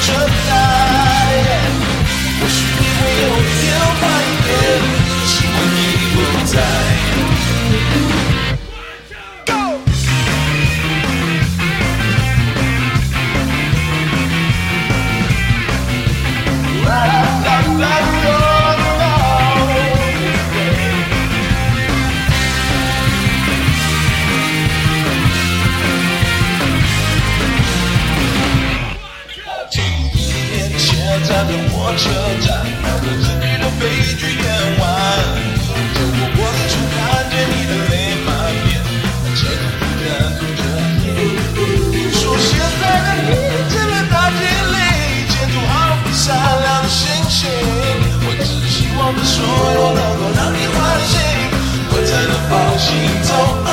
such a. 站在火车站，看着自己的悲剧演完。走过过处，看见你的泪满面，这个负担住着你。说现在的你见了大天里，前途毫不闪亮的星星。我只希望这所有能够让你欢喜，我才能放心走。